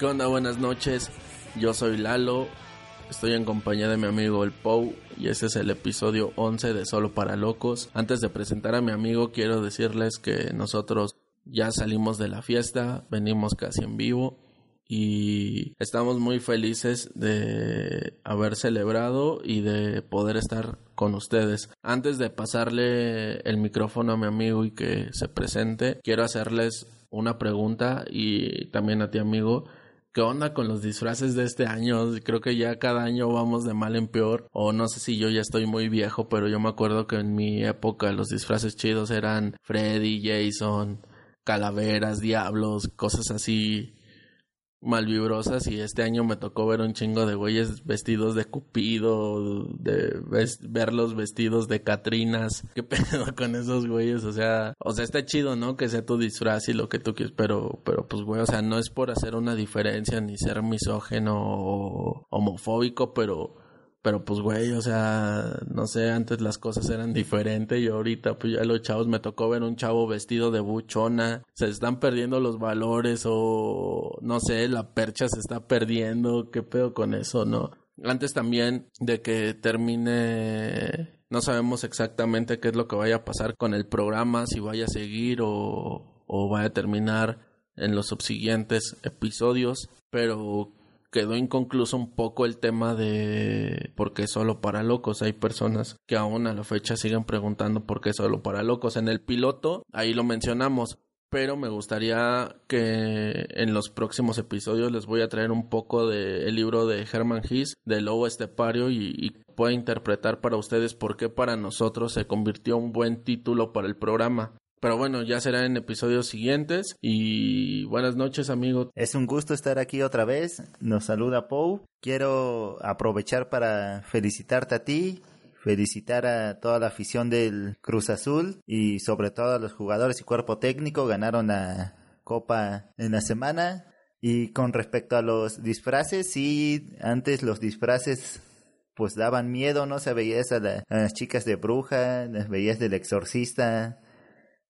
¿Qué onda? Buenas noches. Yo soy Lalo. Estoy en compañía de mi amigo el Pou y este es el episodio 11 de Solo para Locos. Antes de presentar a mi amigo quiero decirles que nosotros ya salimos de la fiesta, venimos casi en vivo y estamos muy felices de haber celebrado y de poder estar con ustedes. Antes de pasarle el micrófono a mi amigo y que se presente, quiero hacerles una pregunta y también a ti amigo. ¿Qué onda con los disfraces de este año? Creo que ya cada año vamos de mal en peor. O no sé si yo ya estoy muy viejo, pero yo me acuerdo que en mi época los disfraces chidos eran Freddy, Jason, calaveras, diablos, cosas así malvibrosas y este año me tocó ver un chingo de güeyes vestidos de Cupido, de verlos vestidos de Catrinas. ¿Qué pedo con esos güeyes? O sea, o sea, está chido, ¿no? Que sea tu disfraz y lo que tú quieres, pero pero pues güey, o sea, no es por hacer una diferencia ni ser misógeno o homofóbico, pero pero pues, güey, o sea, no sé, antes las cosas eran diferentes y ahorita, pues ya los chavos, me tocó ver un chavo vestido de buchona, se están perdiendo los valores o, no sé, la percha se está perdiendo, qué pedo con eso, ¿no? Antes también de que termine, no sabemos exactamente qué es lo que vaya a pasar con el programa, si vaya a seguir o, o vaya a terminar en los subsiguientes episodios, pero quedó inconcluso un poco el tema de por qué solo para locos. Hay personas que aún a la fecha siguen preguntando por qué solo para locos. En el piloto, ahí lo mencionamos. Pero me gustaría que en los próximos episodios les voy a traer un poco del libro de Herman Hiss, de Lobo Estepario, y, y pueda interpretar para ustedes por qué para nosotros se convirtió un buen título para el programa. Pero bueno, ya será en episodios siguientes. Y buenas noches, amigos. Es un gusto estar aquí otra vez. Nos saluda Pou. Quiero aprovechar para felicitarte a ti, felicitar a toda la afición del Cruz Azul y sobre todo a los jugadores y cuerpo técnico. Ganaron la Copa en la semana. Y con respecto a los disfraces, sí, antes los disfraces pues daban miedo, ¿no? Se veías a, a las chicas de bruja, las veías del exorcista,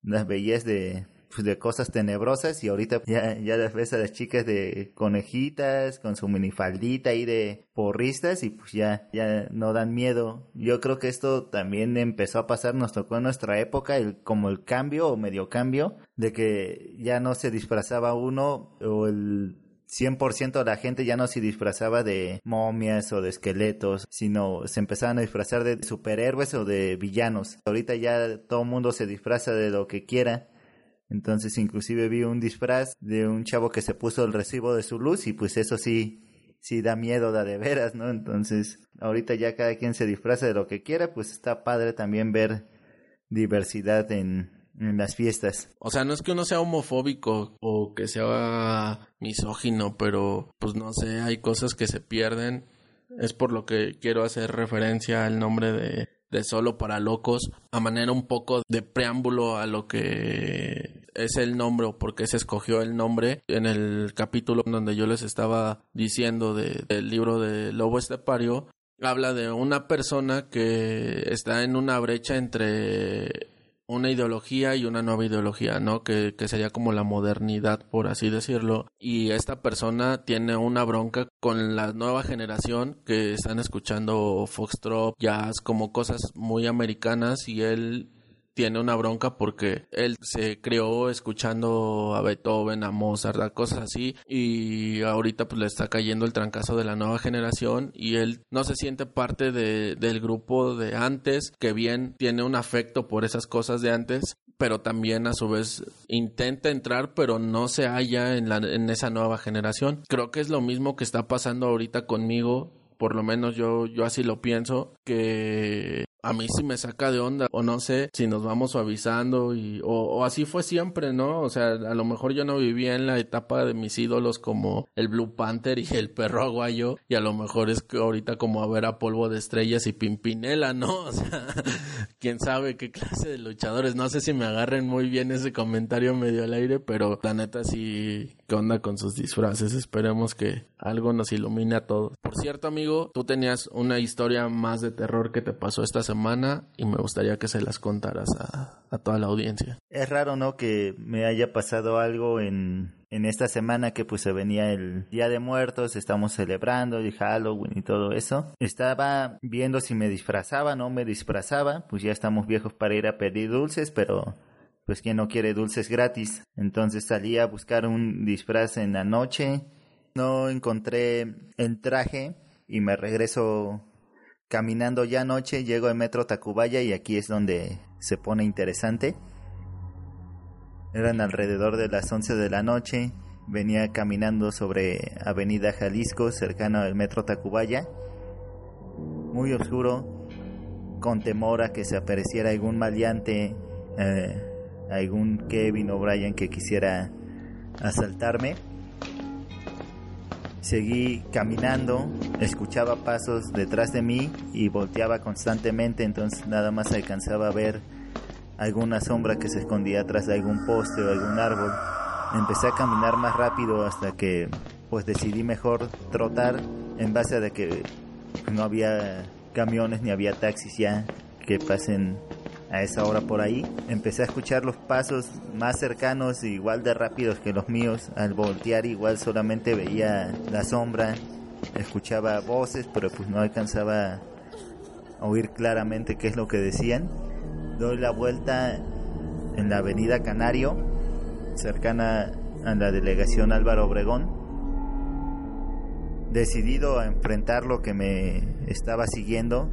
las veías de, pues, de cosas tenebrosas y ahorita ya, ya las ves a las chicas de conejitas con su minifaldita y de porristas y pues ya, ya no dan miedo. Yo creo que esto también empezó a pasar, nos tocó en nuestra época el, como el cambio o medio cambio de que ya no se disfrazaba uno o el 100% de la gente ya no se disfrazaba de momias o de esqueletos, sino se empezaban a disfrazar de superhéroes o de villanos. Ahorita ya todo el mundo se disfraza de lo que quiera. Entonces inclusive vi un disfraz de un chavo que se puso el recibo de su luz y pues eso sí, sí da miedo, da de veras, ¿no? Entonces ahorita ya cada quien se disfraza de lo que quiera, pues está padre también ver diversidad en, en las fiestas. O sea, no es que uno sea homofóbico o que sea misógino, pero pues no sé, hay cosas que se pierden. Es por lo que quiero hacer referencia al nombre de, de Solo para Locos, a manera un poco de preámbulo a lo que es el nombre o por qué se escogió el nombre. En el capítulo donde yo les estaba diciendo de, del libro de Lobo Estepario, habla de una persona que está en una brecha entre una ideología y una nueva ideología, ¿no? Que, que, sería como la modernidad, por así decirlo. Y esta persona tiene una bronca con la nueva generación que están escuchando foxtrot, jazz, como cosas muy americanas y él tiene una bronca porque él se creó escuchando a Beethoven, a Mozart, a cosas así y ahorita pues le está cayendo el trancazo de la nueva generación y él no se siente parte de, del grupo de antes que bien tiene un afecto por esas cosas de antes pero también a su vez intenta entrar pero no se halla en, la, en esa nueva generación. Creo que es lo mismo que está pasando ahorita conmigo por lo menos yo, yo así lo pienso, que a mí sí me saca de onda o no sé si nos vamos suavizando y o, así fue siempre, ¿no? O sea, a lo mejor yo no vivía en la etapa de mis ídolos como el Blue Panther y el perro aguayo y a lo mejor es que ahorita como a ver a Polvo de Estrellas y Pimpinela, ¿no? O sea, quién sabe qué clase de luchadores, no sé si me agarren muy bien ese comentario medio al aire, pero la neta sí, ¿qué onda con sus disfraces? Esperemos que algo nos ilumine a todos. Por cierto, amigo, tú tenías una historia más de terror que te pasó esta y me gustaría que se las contaras a, a toda la audiencia. Es raro, ¿no? Que me haya pasado algo en, en esta semana que pues se venía el Día de Muertos, estamos celebrando el Halloween y todo eso. Estaba viendo si me disfrazaba, no me disfrazaba, pues ya estamos viejos para ir a pedir dulces, pero pues quien no quiere dulces gratis. Entonces salí a buscar un disfraz en la noche, no encontré el traje y me regreso caminando ya anoche, llego al metro Tacubaya y aquí es donde se pone interesante. Eran alrededor de las 11 de la noche, venía caminando sobre Avenida Jalisco, cercano al metro Tacubaya, muy oscuro, con temor a que se apareciera algún maleante, eh, algún Kevin o Brian que quisiera asaltarme. Seguí caminando, escuchaba pasos detrás de mí y volteaba constantemente, entonces nada más alcanzaba a ver alguna sombra que se escondía atrás de algún poste o algún árbol. Empecé a caminar más rápido hasta que pues decidí mejor trotar en base a que no había camiones ni había taxis ya que pasen a esa hora por ahí. Empecé a escuchar los pasos más cercanos, igual de rápidos que los míos. Al voltear igual solamente veía la sombra, escuchaba voces, pero pues no alcanzaba a oír claramente qué es lo que decían. Doy la vuelta en la avenida Canario, cercana a la delegación Álvaro Obregón. Decidido a enfrentar lo que me estaba siguiendo,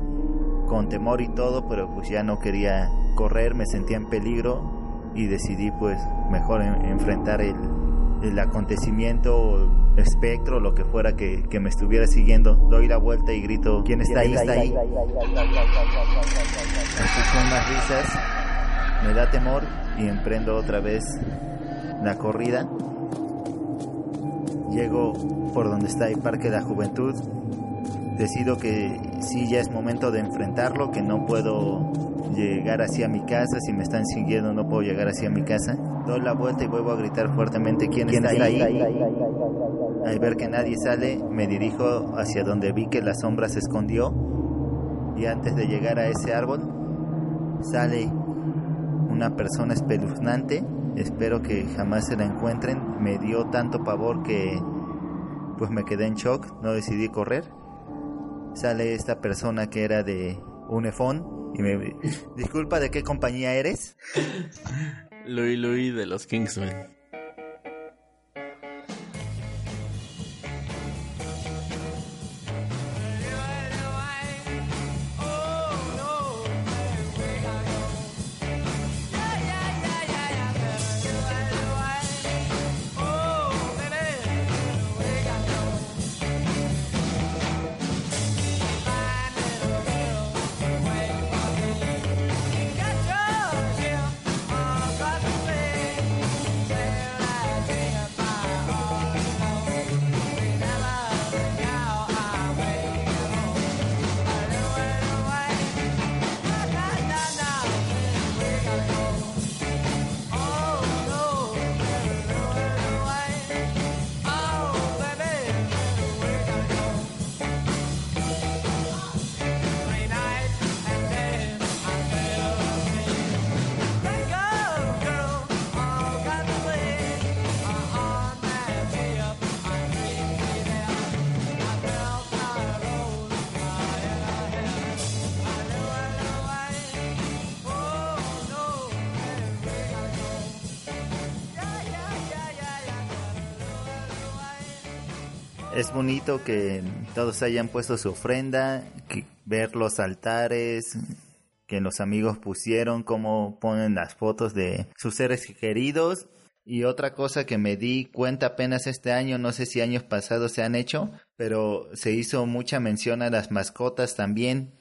con temor y todo, pero pues ya no quería correr, me sentía en peligro y decidí pues mejor enfrentar el, el acontecimiento, espectro, lo que fuera que, me estuviera siguiendo. Doy la vuelta y grito, ¿quién está ahí? ¿Está ahí? Escucho unas risas, me da temor y emprendo otra vez la corrida. Llego por donde está el Parque de la Juventud, decido que sí ya es momento de enfrentarlo, que no puedo llegar hacia mi casa, si me están siguiendo no puedo llegar hacia mi casa. Doy la vuelta y vuelvo a gritar fuertemente quién, está, ahí? ahí. Al ver que nadie sale, me dirijo hacia donde vi que la sombra se escondió y antes de llegar a ese árbol sale una persona espeluznante. Espero que jamás se la encuentren. Me dio tanto pavor que pues me quedé en shock, no decidí correr sale esta persona que era de Unefón y me disculpa de qué compañía eres. Louis Louis de los Kingsmen. Bonito que todos hayan puesto su ofrenda, que ver los altares que los amigos pusieron, cómo ponen las fotos de sus seres queridos. Y otra cosa que me di cuenta apenas este año, no sé si años pasados se han hecho, pero se hizo mucha mención a las mascotas también.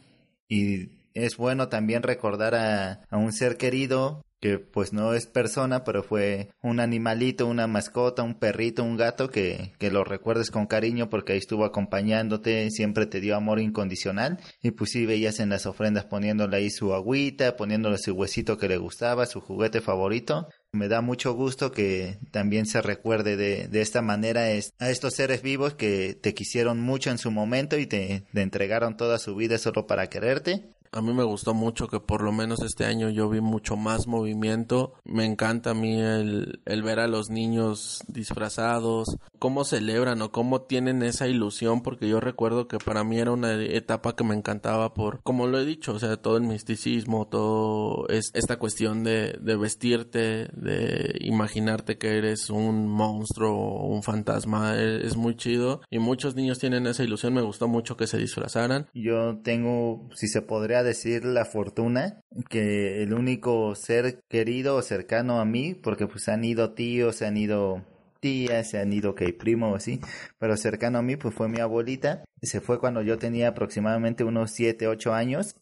Y es bueno también recordar a, a un ser querido que pues no es persona, pero fue un animalito, una mascota, un perrito, un gato que, que lo recuerdes con cariño porque ahí estuvo acompañándote, siempre te dio amor incondicional y pues sí veías en las ofrendas poniéndole ahí su agüita, poniéndole su huesito que le gustaba, su juguete favorito. Me da mucho gusto que también se recuerde de, de esta manera a estos seres vivos que te quisieron mucho en su momento y te entregaron toda su vida solo para quererte a mí me gustó mucho que por lo menos este año yo vi mucho más movimiento. Me encanta a mí el, el ver a los niños disfrazados, cómo celebran o cómo tienen esa ilusión, porque yo recuerdo que para mí era una etapa que me encantaba por, como lo he dicho, o sea, todo el misticismo, todo es esta cuestión de, vestirte, de imaginarte que eres un monstruo o un fantasma, es, es muy chido y muchos niños tienen esa ilusión, me gustó mucho que se disfrazaran. Yo tengo, si se podría decir la fortuna que el único ser querido o cercano a mí, porque pues han ido tíos, se han ido tías, se han ido que primo o así, pero cercano a mí pues fue mi abuelita, se fue cuando yo tenía aproximadamente unos 7, 8 años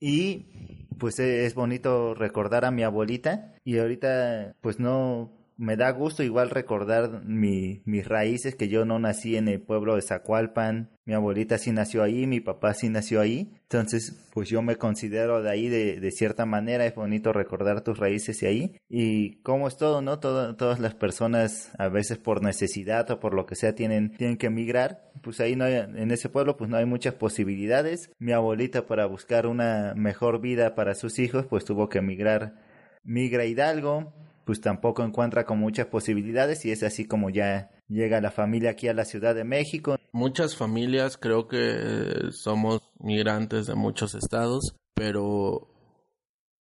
y pues es bonito recordar a mi abuelita y ahorita pues no me da gusto igual recordar mi, mis raíces, que yo no nací en el pueblo de Zacualpan, mi abuelita sí nació ahí, mi papá sí nació ahí, entonces pues yo me considero de ahí de, de cierta manera, es bonito recordar tus raíces y ahí, y cómo es todo, ¿no? todas las personas a veces por necesidad o por lo que sea tienen, tienen que emigrar, pues ahí no hay, en ese pueblo pues no hay muchas posibilidades, mi abuelita para buscar una mejor vida para sus hijos pues tuvo que emigrar, migra Hidalgo, pues tampoco encuentra con muchas posibilidades y es así como ya llega la familia aquí a la Ciudad de México. Muchas familias creo que somos migrantes de muchos estados, pero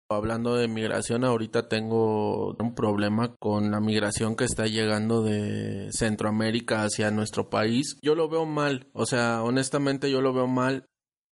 hablando de migración ahorita tengo un problema con la migración que está llegando de Centroamérica hacia nuestro país. Yo lo veo mal, o sea, honestamente yo lo veo mal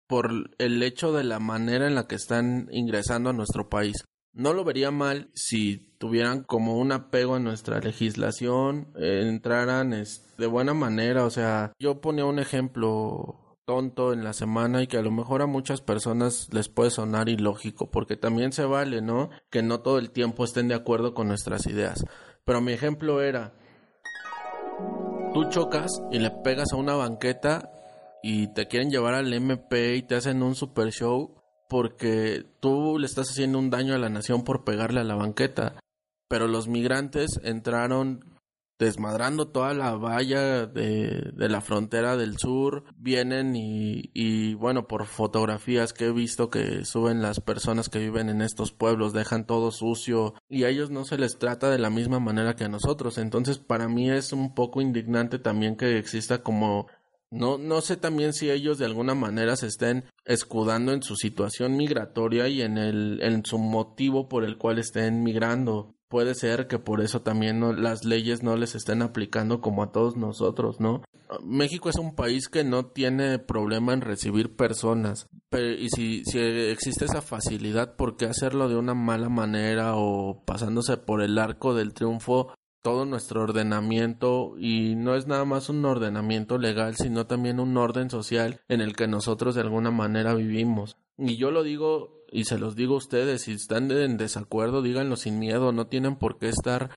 por el hecho de la manera en la que están ingresando a nuestro país. No lo vería mal si tuvieran como un apego a nuestra legislación, eh, entraran de buena manera, o sea, yo ponía un ejemplo tonto en la semana y que a lo mejor a muchas personas les puede sonar ilógico, porque también se vale, ¿no? Que no todo el tiempo estén de acuerdo con nuestras ideas. Pero mi ejemplo era, tú chocas y le pegas a una banqueta y te quieren llevar al MP y te hacen un super show porque tú le estás haciendo un daño a la nación por pegarle a la banqueta. Pero los migrantes entraron desmadrando toda la valla de, de la frontera del sur, vienen y, y, bueno, por fotografías que he visto que suben las personas que viven en estos pueblos, dejan todo sucio y a ellos no se les trata de la misma manera que a nosotros. Entonces para mí es un poco indignante también que exista como no, no sé también si ellos de alguna manera se estén escudando en su situación migratoria y en el, en su motivo por el cual estén migrando. Puede ser que por eso también las leyes no les estén aplicando como a todos nosotros, ¿no? México es un país que no tiene problema en recibir personas. Y si existe esa facilidad, ¿por qué hacerlo de una mala manera o pasándose por el arco del triunfo todo nuestro ordenamiento y no es nada más un ordenamiento legal, sino también un orden social en el que nosotros de alguna manera vivimos. Y yo lo digo y se los digo a ustedes, si están en desacuerdo, díganlo sin miedo, no tienen por qué estar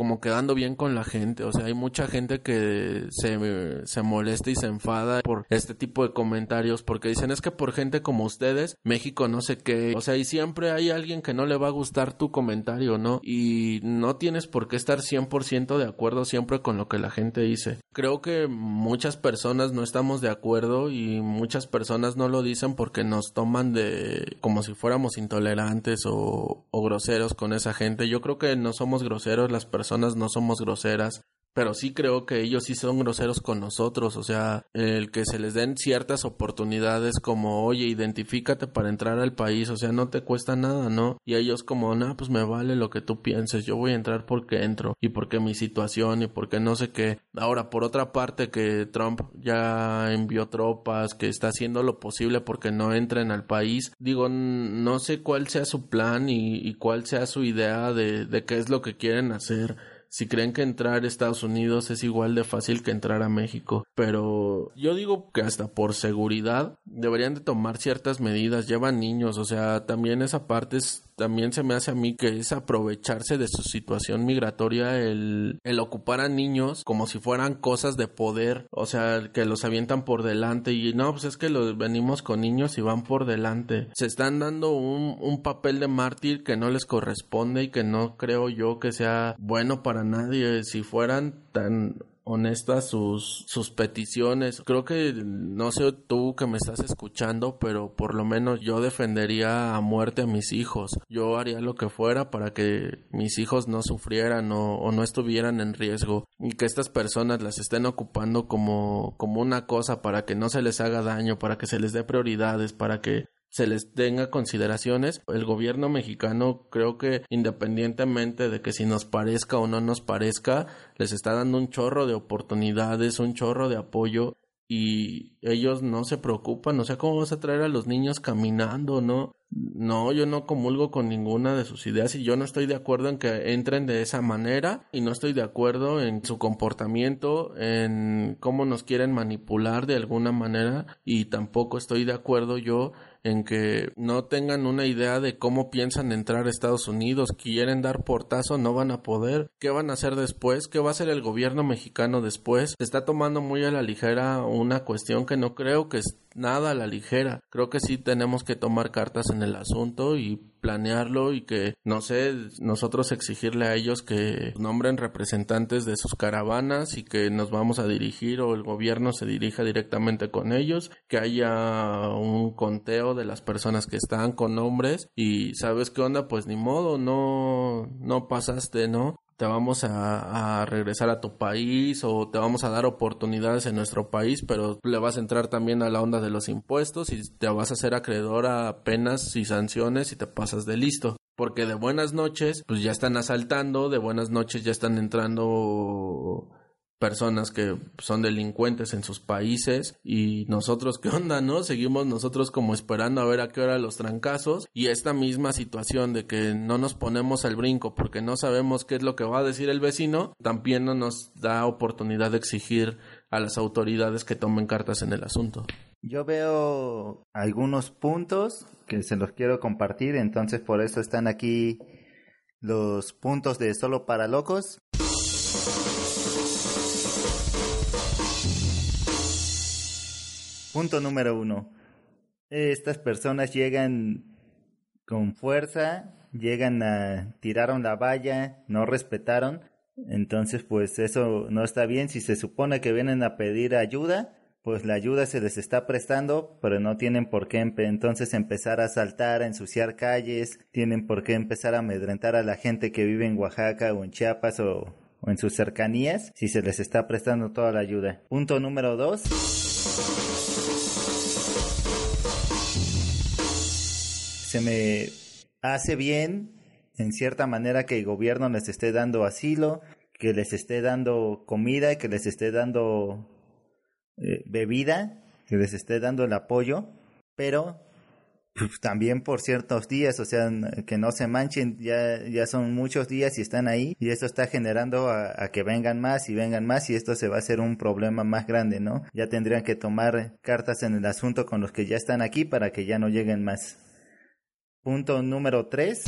como quedando bien con la gente. O sea, hay mucha gente que se, se molesta y se enfada por este tipo de comentarios porque dicen es que por gente como ustedes, México no sé qué. O sea, y siempre hay alguien que no le va a gustar tu comentario, ¿no? Y no tienes por qué estar 100% de acuerdo siempre con lo que la gente dice. Creo que muchas personas no estamos de acuerdo y muchas personas no lo dicen porque nos toman de como si fuéramos intolerantes o, o groseros con esa gente. Yo creo que no somos groseros las personas personas no somos groseras. Pero sí creo que ellos sí son groseros con nosotros, o sea, el que se les den ciertas oportunidades como, oye, identifícate para entrar al país, o sea, no te cuesta nada, ¿no? Y ellos como, no, pues me vale lo que tú pienses, yo voy a entrar porque entro y porque mi situación y porque no sé qué. Ahora, por otra parte, que Trump ya envió tropas, que está haciendo lo posible porque no entren al país, digo, no sé cuál sea su plan y, y cuál sea su idea de, de qué es lo que quieren hacer si creen que entrar a Estados Unidos es igual de fácil que entrar a México. Pero yo digo que hasta por seguridad deberían de tomar ciertas medidas. Llevan niños, o sea, también esa parte es también se me hace a mí que es aprovecharse de su situación migratoria el, el ocupar a niños como si fueran cosas de poder, o sea, que los avientan por delante y no, pues es que los venimos con niños y van por delante. Se están dando un, un papel de mártir que no les corresponde y que no creo yo que sea bueno para nadie. Si fueran tan honestas sus, sus peticiones. Creo que, no sé tú que me estás escuchando, pero por lo menos yo defendería a muerte a mis hijos. Yo haría lo que fuera para que mis hijos no sufrieran o, o no estuvieran en riesgo y que estas personas las estén ocupando como, como una cosa para que no se les haga daño, para que se les dé prioridades, para que se les tenga consideraciones. El gobierno mexicano creo que independientemente de que si nos parezca o no nos parezca, les está dando un chorro de oportunidades, un chorro de apoyo y ellos no se preocupan, o sea, ¿cómo vas a traer a los niños caminando, no? No, yo no comulgo con ninguna de sus ideas y yo no estoy de acuerdo en que entren de esa manera y no estoy de acuerdo en su comportamiento, en cómo nos quieren manipular de alguna manera y tampoco estoy de acuerdo yo en que no tengan una idea de cómo piensan entrar a Estados Unidos, quieren dar portazo, no van a poder, qué van a hacer después, qué va a hacer el gobierno mexicano después, se está tomando muy a la ligera una cuestión que no creo que es nada a la ligera, creo que sí tenemos que tomar cartas en el asunto y planearlo y que, no sé, nosotros exigirle a ellos que nombren representantes de sus caravanas y que nos vamos a dirigir o el gobierno se dirija directamente con ellos, que haya un conteo de las personas que están con nombres y sabes qué onda, pues ni modo, no, no pasaste, ¿no? Te vamos a, regresar a tu país o te vamos a dar oportunidades en nuestro país, pero le vas a entrar también a la onda de los impuestos y te vas a hacer acreedor a penas y sanciones y te pasas de listo. Porque de buenas noches, pues ya están asaltando, de buenas noches ya están entrando personas que son delincuentes en sus países y nosotros qué onda, ¿no? Seguimos nosotros como esperando a ver a qué hora los trancazos y esta misma situación de que no nos ponemos al brinco porque no sabemos qué es lo que va a decir el vecino, también no nos da oportunidad de exigir a las autoridades que tomen cartas en el asunto. Yo veo algunos puntos que se los quiero compartir, entonces por eso están aquí los puntos de solo para locos. Punto número uno. Estas personas llegan con fuerza, llegan a tiraron la valla, no respetaron. Entonces, pues eso no está bien. Si se supone que vienen a pedir ayuda, pues la ayuda se les está prestando, pero no tienen por qué entonces empezar a saltar, a ensuciar calles, tienen por qué empezar a amedrentar a la gente que vive en Oaxaca o en Chiapas o, o en sus cercanías, si se les está prestando toda la ayuda. Punto número dos. Se me hace bien en cierta manera que el gobierno les esté dando asilo, que les esté dando comida, que les esté dando eh, bebida, que les esté dando el apoyo, pero pues, también por ciertos días, o sea, que no se manchen, ya, ya son muchos días y están ahí y eso está generando a, a, que vengan más y vengan más y esto se va a hacer un problema más grande, ¿no? Ya tendrían que tomar cartas en el asunto con los que ya están aquí para que ya no lleguen más. Punto número 3.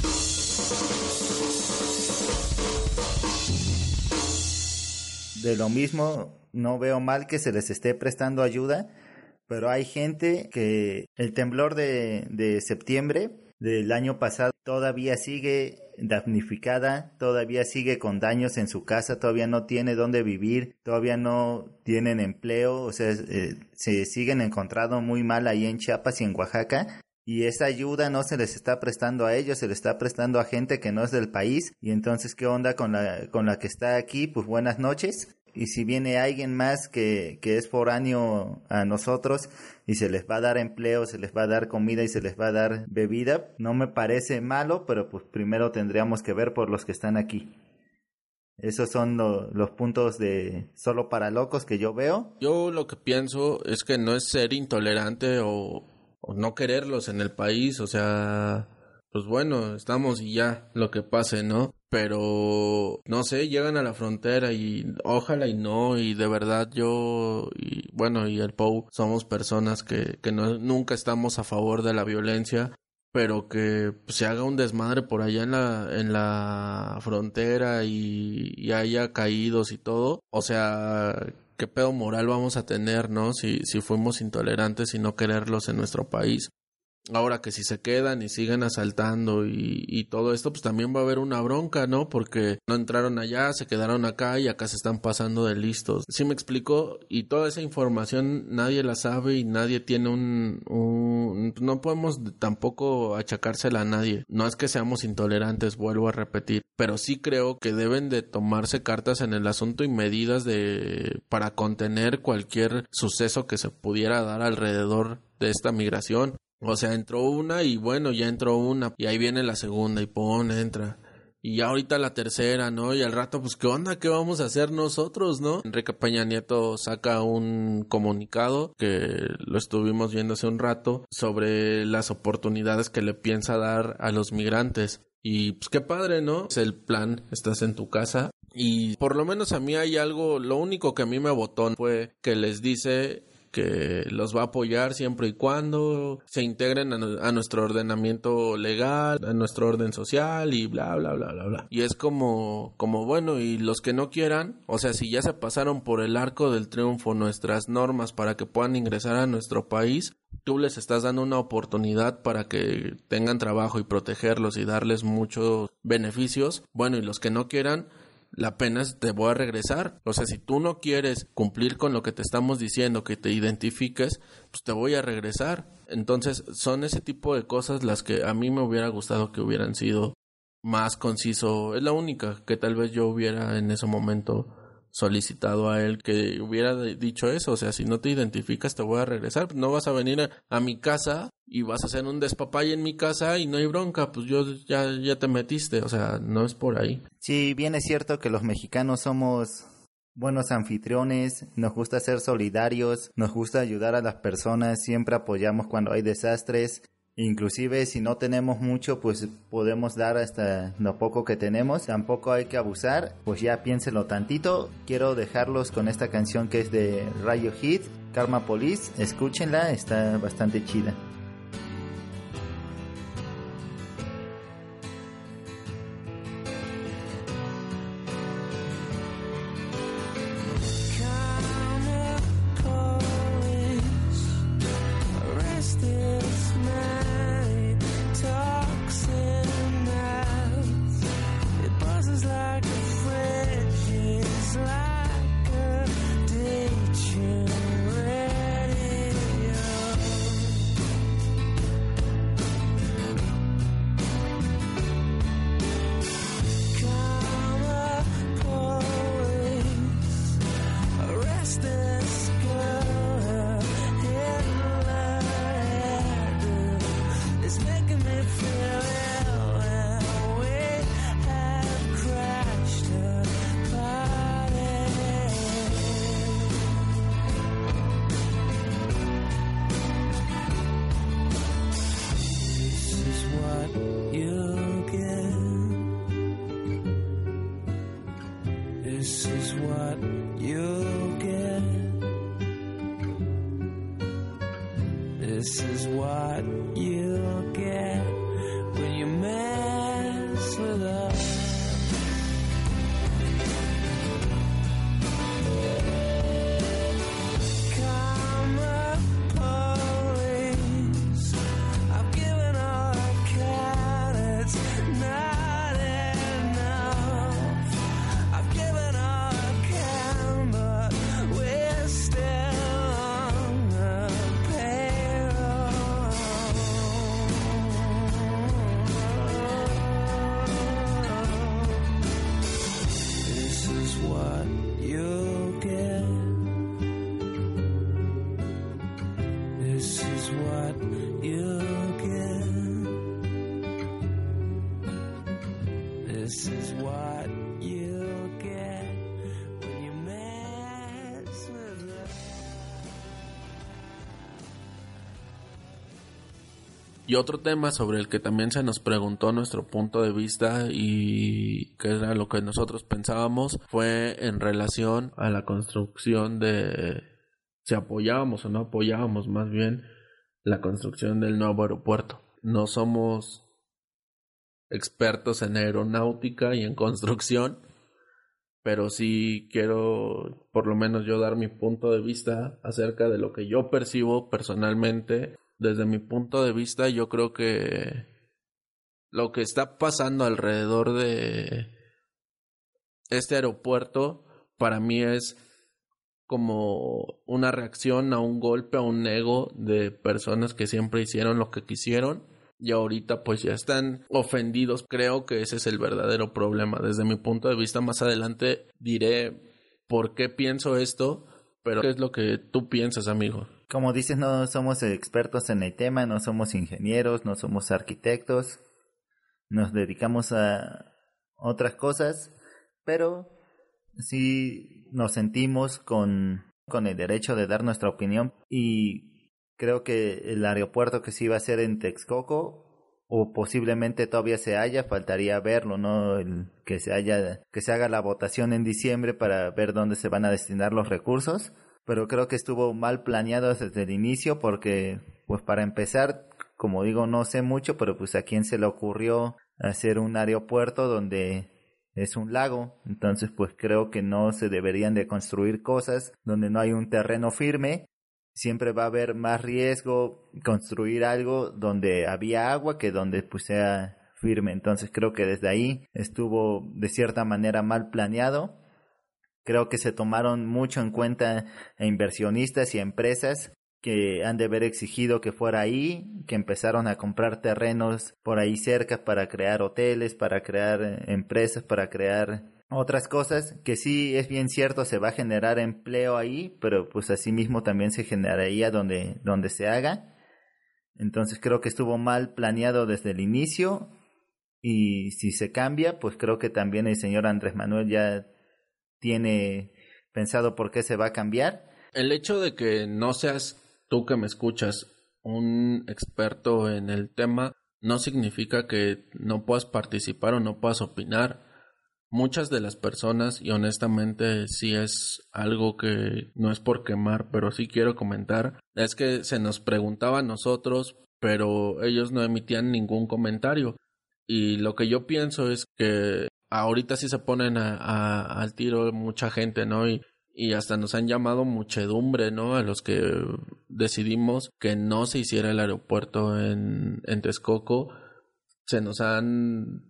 De lo mismo, no veo mal que se les esté prestando ayuda, pero hay gente que el temblor de, septiembre del año pasado todavía sigue damnificada, todavía sigue con daños en su casa, todavía no tiene dónde vivir, todavía no tienen empleo, o sea, eh, se siguen encontrando muy mal ahí en Chiapas y en Oaxaca y esa ayuda no se les está prestando a ellos, se le está prestando a gente que no es del país y entonces qué onda con la con la que está aquí, pues buenas noches. Y si viene alguien más que, que es foráneo a nosotros y se les va a dar empleo, se les va a dar comida y se les va a dar bebida, no me parece malo, pero pues primero tendríamos que ver por los que están aquí. Esos son los puntos de solo para locos que yo veo. Yo lo que pienso es que no es ser intolerante o, o no quererlos en el país, o sea, pues bueno, estamos y ya, lo que pase, ¿no? Pero, no sé, llegan a la frontera y ojalá y no, y de verdad yo, y bueno, y el POU somos personas que, que nunca estamos a favor de la violencia, pero que se haga un desmadre por allá en la, en la frontera y, y haya caídos y todo. O sea, qué pedo moral vamos a tener, ¿no? Si, si fuimos intolerantes y no quererlos en nuestro país. Ahora que si se quedan y siguen asaltando y, y, todo esto, pues también va a haber una bronca, ¿no? Porque no entraron allá, se quedaron acá y acá se están pasando de listos. ¿Sí me explico? Y toda esa información nadie la sabe y nadie tiene un... un no podemos tampoco achacársela a nadie. No es que seamos intolerantes, vuelvo a repetir. Pero sí creo que deben de tomarse cartas en el asunto y medidas de... para contener cualquier suceso que se pudiera dar alrededor de esta migración. O sea, entró una y bueno, ya entró una y ahí viene la segunda y pone, entra. Y ya ahorita la tercera, ¿no? Y al rato, pues, ¿qué onda? ¿Qué vamos a hacer nosotros, no? Enrique Peña Nieto saca un comunicado que lo estuvimos viendo hace un rato sobre las oportunidades que le piensa dar a los migrantes. Y pues qué padre, ¿no? Es el plan, estás en tu casa. Y por lo menos a mí hay algo, lo único que a mí me botó fue que les dice que los va a apoyar siempre y cuando se integren a, nuestro ordenamiento legal, a nuestro orden social y bla bla bla bla bla. Y es como como bueno, y los que no quieran, o sea, si ya se pasaron por el arco del triunfo nuestras normas para que puedan ingresar a nuestro país, tú les estás dando una oportunidad para que tengan trabajo y protegerlos y darles muchos beneficios. Bueno, y los que no quieran, la pena es te voy a regresar. O sea, si tú no quieres cumplir con lo que te estamos diciendo, que te identifiques, pues te voy a regresar. Entonces, son ese tipo de cosas las que a mí me hubiera gustado que hubieran sido más conciso. Es la única que tal vez yo hubiera en ese momento solicitado a él que hubiera dicho eso, o sea, si no te identificas te voy a regresar, no vas a venir a, mi casa y vas a hacer un despapay en mi casa y no hay bronca, pues yo ya, ya te metiste, o sea, no es por ahí. Sí, bien es cierto que los mexicanos somos buenos anfitriones, nos gusta ser solidarios, nos gusta ayudar a las personas, siempre apoyamos cuando hay desastres, Inclusive si no tenemos mucho, pues podemos dar hasta lo poco que tenemos. Tampoco hay que abusar, pues ya piénselo tantito. Quiero dejarlos con esta canción que es de Rayo Hit, Karma Police. Escúchenla, está bastante chida. Y otro tema sobre el que también se nos preguntó nuestro punto de vista y que era lo que nosotros pensábamos fue en relación a la construcción de si apoyábamos o no apoyábamos más bien la construcción del nuevo aeropuerto. No somos expertos en aeronáutica y en construcción, pero sí quiero por lo menos yo dar mi punto de vista acerca de lo que yo percibo personalmente. Desde mi punto de vista yo creo que lo que está pasando alrededor de este aeropuerto para mí es como una reacción a un golpe, a un ego de personas que siempre hicieron lo que quisieron y ahorita pues ya están ofendidos. Creo que ese es el verdadero problema. Desde mi punto de vista más adelante diré por qué pienso esto, pero ¿qué es lo que tú piensas, amigo? Como dices, no somos expertos en el tema, no somos ingenieros, no somos arquitectos, nos dedicamos a otras cosas, pero sí nos sentimos con, con el derecho de dar nuestra opinión y creo que el aeropuerto que se iba a hacer en Texcoco o posiblemente todavía se haya, faltaría verlo, ¿no? El, que se haya, que se haga la votación en diciembre para ver dónde se van a destinar los recursos, pero creo que estuvo mal planeado desde el inicio porque, pues para empezar, como digo, no sé mucho, pero pues a quién se le ocurrió hacer un aeropuerto donde es un lago, entonces pues creo que no se deberían de construir cosas donde no hay un terreno firme. Siempre va a haber más riesgo construir algo donde había agua que donde pues sea firme. Entonces creo que desde ahí estuvo de cierta manera mal planeado. Creo que se tomaron mucho en cuenta a inversionistas y a empresas que han de haber exigido que fuera ahí, que empezaron a comprar terrenos por ahí cerca para crear hoteles, para crear eh, empresas, para crear otras cosas, que sí es bien cierto, se va a generar empleo ahí, pero pues asimismo también se generaría donde, donde se haga. Entonces creo que estuvo mal planeado desde el inicio y si se cambia, pues creo que también el señor Andrés Manuel ya tiene pensado por qué se va a cambiar. El hecho de que no seas tú que me escuchas un experto en el tema no significa que no puedas participar o no puedas opinar. Muchas de las personas, y honestamente sí es algo que no es por quemar, pero sí quiero comentar, es que se nos preguntaba a nosotros, pero ellos no emitían ningún comentario. Y lo que yo pienso es que ahorita sí se ponen a, al tiro mucha gente, ¿no? Y y hasta nos han llamado muchedumbre, ¿no? A los que decidimos que no se hiciera el aeropuerto en, en Texcoco, se nos han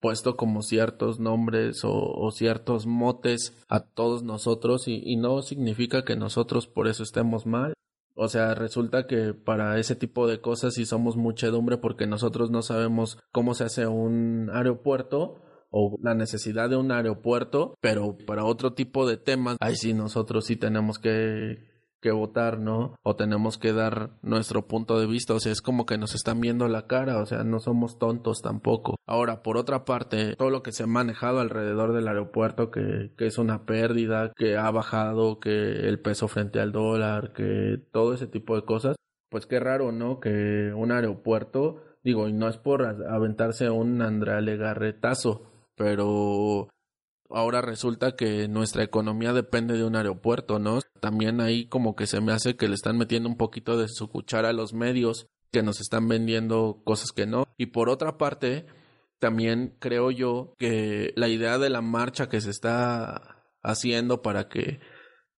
puesto como ciertos nombres o, o ciertos motes a todos nosotros y, y no significa que nosotros por eso estemos mal. O sea, resulta que para ese tipo de cosas sí somos muchedumbre porque nosotros no sabemos cómo se hace un aeropuerto o la necesidad de un aeropuerto, pero para otro tipo de temas, ahí sí nosotros sí tenemos que que votar, ¿no? O tenemos que dar nuestro punto de vista, o sea, es como que nos están viendo la cara, o sea, no somos tontos tampoco. Ahora, por otra parte, todo lo que se ha manejado alrededor del aeropuerto, que, que es una pérdida, que ha bajado, que el peso frente al dólar, que todo ese tipo de cosas, pues qué raro, ¿no? Que un aeropuerto, digo, y no es por aventarse un Andrea Legarretazo, pero ahora resulta que nuestra economía depende de un aeropuerto, ¿no? También ahí como que se me hace que le están metiendo un poquito de su cuchara a los medios que nos están vendiendo cosas que no. Y por otra parte, también creo yo que la idea de la marcha que se está haciendo para que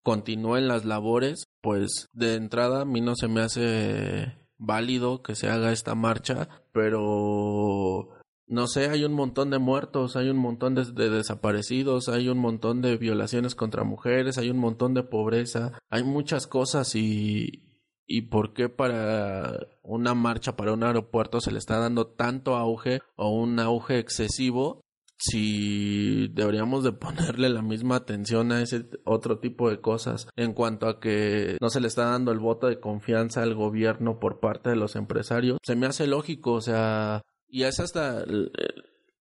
continúen las labores, pues de entrada a mí no se me hace válido que se haga esta marcha, pero no sé, hay un montón de muertos, hay un montón de, desaparecidos, hay un montón de violaciones contra mujeres, hay un montón de pobreza, hay muchas cosas y, y por qué para una marcha para un aeropuerto se le está dando tanto auge o un auge excesivo si deberíamos de ponerle la misma atención a ese otro tipo de cosas en cuanto a que no se le está dando el voto de confianza al gobierno por parte de los empresarios se me hace lógico o sea y es hasta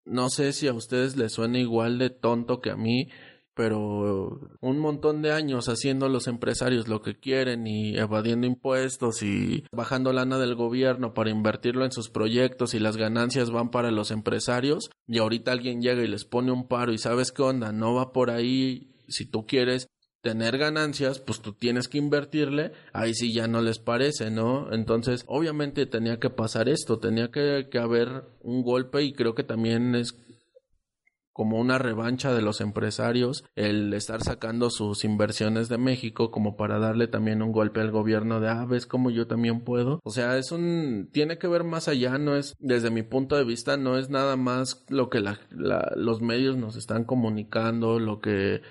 no sé si a ustedes les suena igual de tonto que a mí, pero un montón de años haciendo los empresarios lo que quieren y evadiendo impuestos y bajando lana del gobierno para invertirlo en sus proyectos y las ganancias van para los empresarios y ahorita alguien llega y les pone un paro y sabes qué onda, no va por ahí, si tú quieres tener ganancias, pues tú tienes que invertirle, ahí sí ya no les parece, ¿no? Entonces, obviamente tenía que pasar esto, tenía que, haber un golpe y creo que también es como una revancha de los empresarios el estar sacando sus inversiones de México como para darle también un golpe al gobierno de ah ves como yo también puedo o sea es un tiene que ver más allá no es desde mi punto de vista no es nada más lo que la, los medios nos están comunicando lo que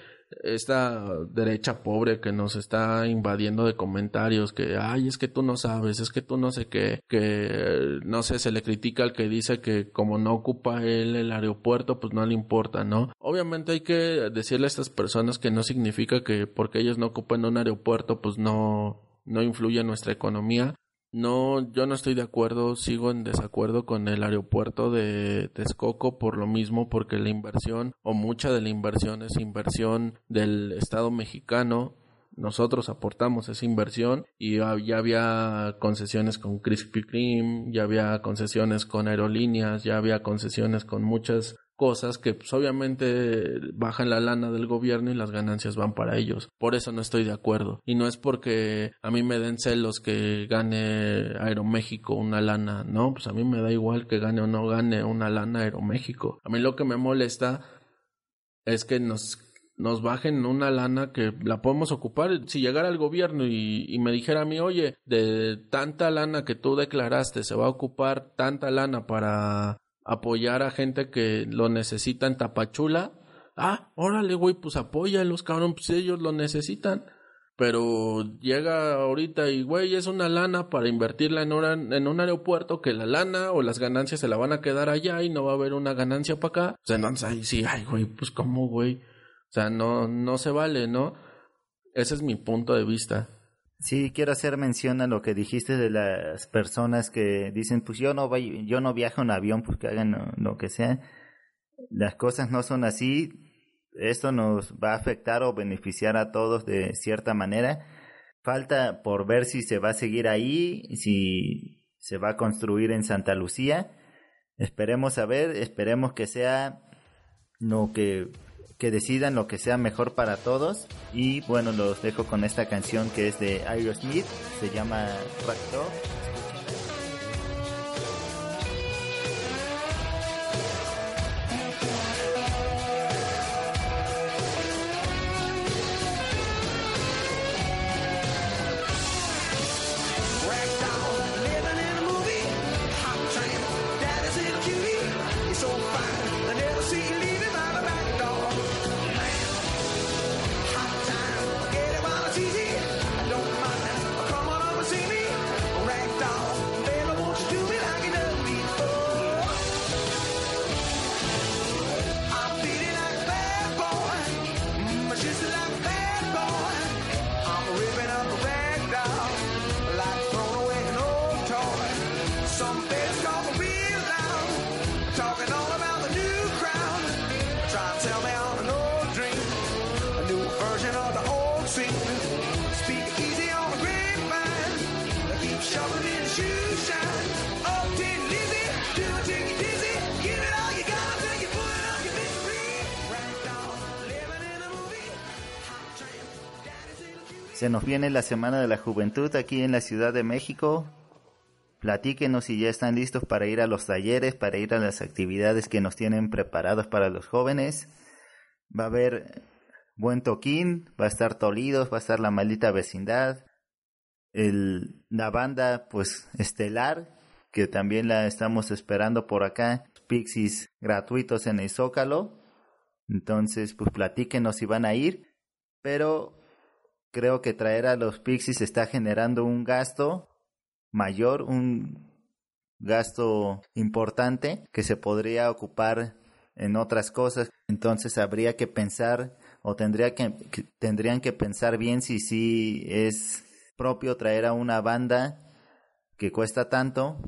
esta derecha pobre que nos está invadiendo de comentarios que ay es que tú no sabes es que tú no sé qué que no sé se le critica al que dice que como no ocupa él el aeropuerto pues no le importa no obviamente hay que decirle a estas personas que no significa que porque ellos no ocupan un aeropuerto pues no no influye en nuestra economía no, yo no estoy de acuerdo, sigo en desacuerdo con el aeropuerto de Texcoco por lo mismo, porque la inversión o mucha de la inversión es inversión del Estado mexicano. Nosotros aportamos esa inversión y ya había concesiones con Krispy Kreme, ya había concesiones con aerolíneas, ya había concesiones con muchas cosas que pues obviamente bajan la lana del gobierno y las ganancias van para ellos. Por eso no estoy de acuerdo. Y no es porque a mí me den celos que gane Aeroméxico una lana, no, pues a mí me da igual que gane o no gane una lana Aeroméxico. A mí lo que me molesta es que nos nos bajen una lana que la podemos ocupar. Si llegara el gobierno y, y, me dijera a mí, oye, de tanta lana que tú declaraste, se va a ocupar tanta lana para apoyar a gente que lo necesita en Tapachula. Ah, órale, güey, pues apóyalos, cabrón, pues ellos lo necesitan. Pero llega ahorita y, güey, es una lana para invertirla en, en un aeropuerto que la lana o las ganancias se la van a quedar allá y no va a haber una ganancia para acá. O sea, entonces ahí sí, ay, güey, pues cómo, güey. O sea, no, no se vale, ¿no? Ese es mi punto de vista. Sí, quiero hacer mención a lo que dijiste de las personas que dicen, pues yo no voy, yo no viajo en avión porque hagan lo, lo, que sea. Las cosas no son así. Esto nos va a afectar o beneficiar a todos de cierta manera. Falta por ver si se va a seguir ahí, si se va a construir en Santa Lucía. Esperemos a ver, esperemos que sea lo que que decidan lo que sea mejor para todos. Y bueno, los dejo con esta canción que es de Aerosmith, se llama Factor. Nos viene la Semana de la Juventud aquí en la Ciudad de México. Platíquenos si ya están listos para ir a los talleres, para ir a las actividades que nos tienen preparados para los jóvenes. Va a haber buen toquín, va a estar Tolidos, va a estar la maldita vecindad. El, la banda, pues, estelar, que también la estamos esperando por acá. Pixies gratuitos en el Zócalo. Entonces, pues platíquenos si van a ir. Pero creo que traer a los Pixies está generando un gasto mayor, un gasto importante que se podría ocupar en otras cosas. Entonces habría que pensar o tendría que, tendrían que pensar bien si sí es propio traer a una banda que cuesta tanto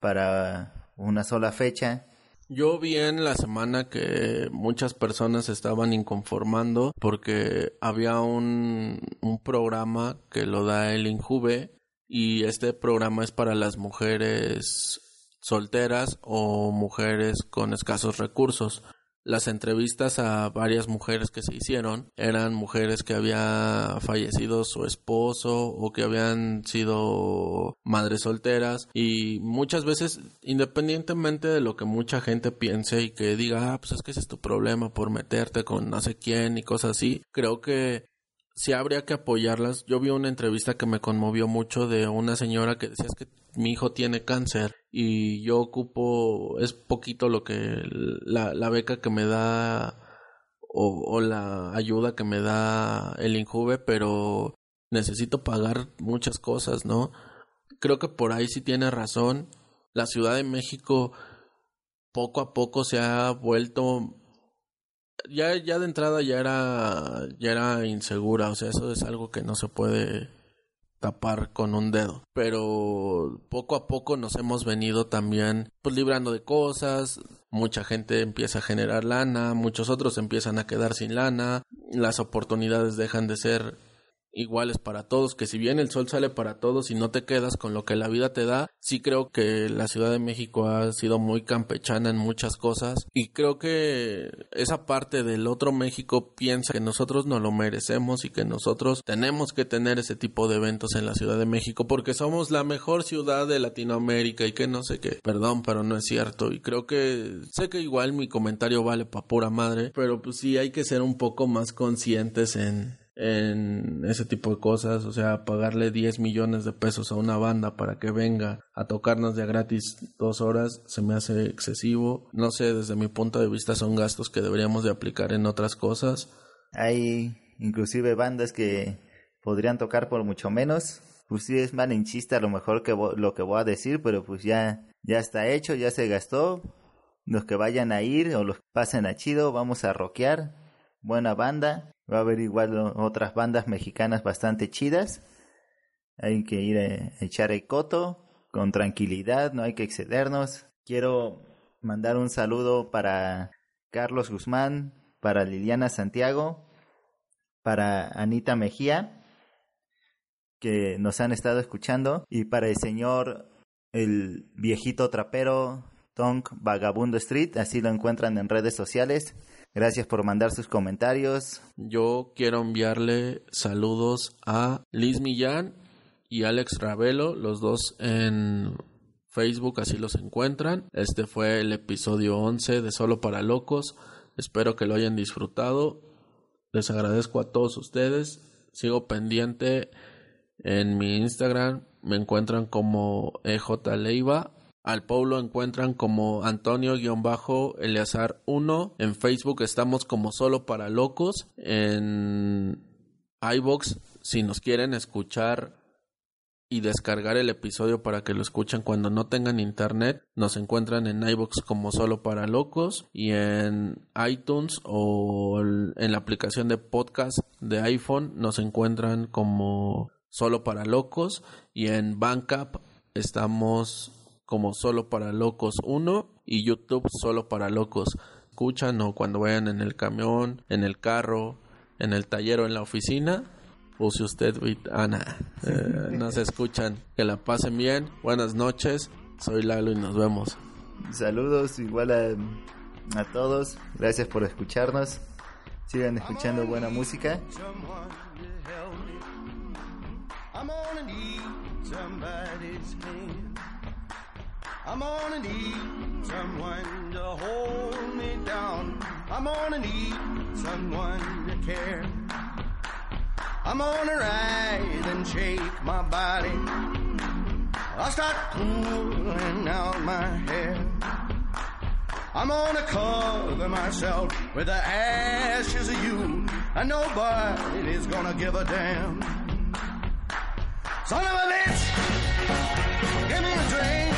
para una sola fecha Yo vi en la semana que muchas personas estaban inconformando porque había un, un programa que lo da el Injuve y este programa es para las mujeres solteras o mujeres con escasos recursos. Las entrevistas a varias mujeres que se hicieron eran mujeres que había fallecido su esposo o que habían sido madres solteras y muchas veces independientemente de lo que mucha gente piense y que diga ah pues es que ese es tu problema por meterte con no sé quién y cosas así creo que sí habría que apoyarlas. Yo vi una entrevista que me conmovió mucho de una señora que decía es que mi hijo tiene cáncer y yo ocupo, es poquito lo que la, la beca que me da o, la ayuda que me da el Injuve, pero necesito pagar muchas cosas, ¿no? Creo que por ahí sí tiene razón. La Ciudad de México poco a poco se ha vuelto ya, ya de entrada ya era, ya era insegura, o sea, eso es algo que no se puede tapar con un dedo. Pero poco a poco nos hemos venido también pues librando de cosas, mucha gente empieza a generar lana, muchos otros empiezan a quedar sin lana, las oportunidades dejan de ser iguales para todos, que si bien el sol sale para todos y no te quedas con lo que la vida te da, sí creo que la Ciudad de México ha sido muy campechana en muchas cosas y creo que esa parte del otro México piensa que nosotros no lo merecemos y que nosotros tenemos que tener ese tipo de eventos en la Ciudad de México porque somos la mejor ciudad de Latinoamérica y que no sé qué. Perdón, pero no es cierto y creo que sé que igual mi comentario vale pa' pura madre, pero pues sí hay que ser un poco más conscientes en en ese tipo de cosas, o sea, pagarle 10 millones de pesos a una banda para que venga a tocarnos de gratis dos horas se me hace excesivo. No sé, desde mi punto de vista son gastos que deberíamos de aplicar en otras cosas. Hay inclusive bandas que podrían tocar por mucho menos. Pues sí es malinchista a lo mejor que lo que voy a decir, pero pues ya, ya está hecho, ya se gastó. Los que vayan a ir o los que pasen a chido, vamos a rockear. Buena banda Va a haber igual otras bandas mexicanas bastante chidas. Hay que ir a echar el coto con tranquilidad, no hay que excedernos. Quiero mandar un saludo para Carlos Guzmán, para Liliana Santiago, para Anita Mejía, que nos han estado escuchando, y para el señor, el viejito trapero, Tonk Vagabundo Street, así lo encuentran en redes sociales. Gracias por mandar sus comentarios. Yo quiero enviarle saludos a Liz Millán y Alex Ravelo, los dos en Facebook, así los encuentran. Este fue el episodio 11 de Solo para Locos. Espero que lo hayan disfrutado. Les agradezco a todos ustedes. Sigo pendiente en mi Instagram. Me encuentran como EJ Leiva al Paulo encuentran como Antonio-Eleazar1. En Facebook estamos como Solo para Locos. En iBox, si nos quieren escuchar y descargar el episodio para que lo escuchen cuando no tengan internet, nos encuentran en iBox como Solo para Locos y en iTunes o en la aplicación de podcast de iPhone nos encuentran como Solo para Locos y en Bandcamp estamos como Solo para Locos 1 y YouTube Solo para Locos. Escuchan o cuando vayan en el camión, en el carro, en el taller o en la oficina. Use usted Ana. Eh, nos escuchan. Que la pasen bien. Buenas noches. Soy Lalo y nos vemos. Saludos igual a, a todos. Gracias por escucharnos. Sigan escuchando buena música. I'm gonna need someone to hold me down. I'm gonna need someone to care. I'm gonna rise and shake my body. I'll start pulling out my hair. I'm gonna cover myself with the ashes of you, and nobody's gonna give a damn. Son of a bitch, give me a drink.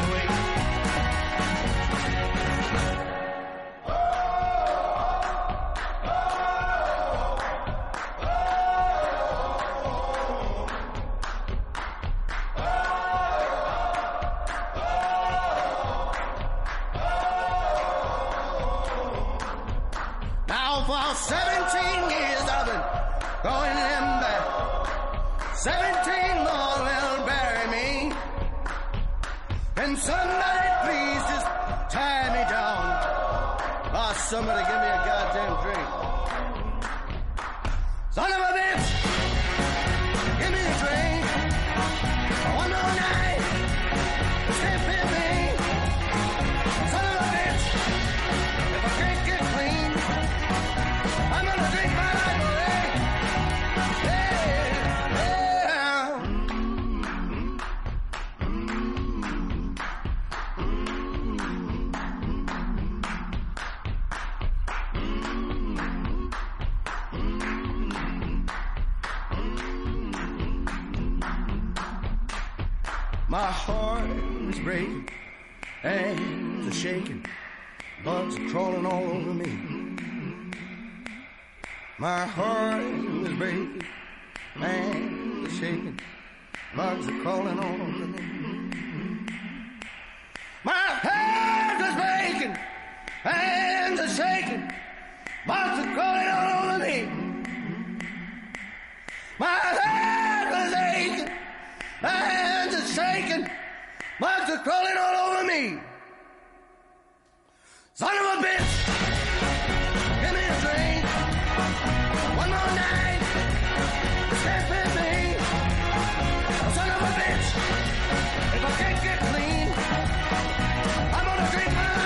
for 17 years I've been going in back. 17 more will bury me. Can somebody please just tie me down? Oh, somebody give me a goddamn drink. Son of a My heart is breaking, hands are shaking, bugs are all over me. My hands are breaking, hands are shaking, bugs are all over me. My hands are aching. Hands are shaking. Bugs are crawling all over me. If I can't get clean, I'm gonna drink my